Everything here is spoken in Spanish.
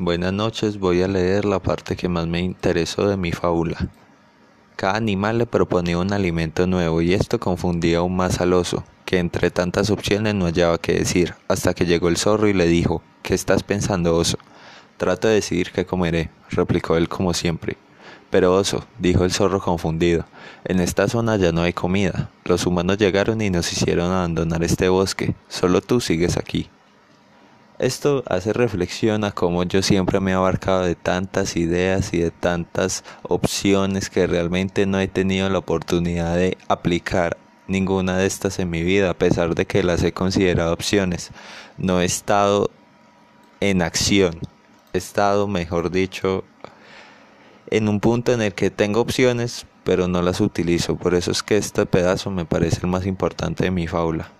Buenas noches, voy a leer la parte que más me interesó de mi fábula. Cada animal le proponía un alimento nuevo y esto confundía aún más al oso, que entre tantas opciones no hallaba qué decir, hasta que llegó el zorro y le dijo, ¿qué estás pensando, oso? Trato de decidir qué comeré, replicó él como siempre. Pero oso, dijo el zorro confundido, en esta zona ya no hay comida. Los humanos llegaron y nos hicieron abandonar este bosque. Solo tú sigues aquí. Esto hace reflexión a cómo yo siempre me he abarcado de tantas ideas y de tantas opciones que realmente no he tenido la oportunidad de aplicar ninguna de estas en mi vida, a pesar de que las he considerado opciones. No he estado en acción, he estado, mejor dicho, en un punto en el que tengo opciones, pero no las utilizo. Por eso es que este pedazo me parece el más importante de mi fábula.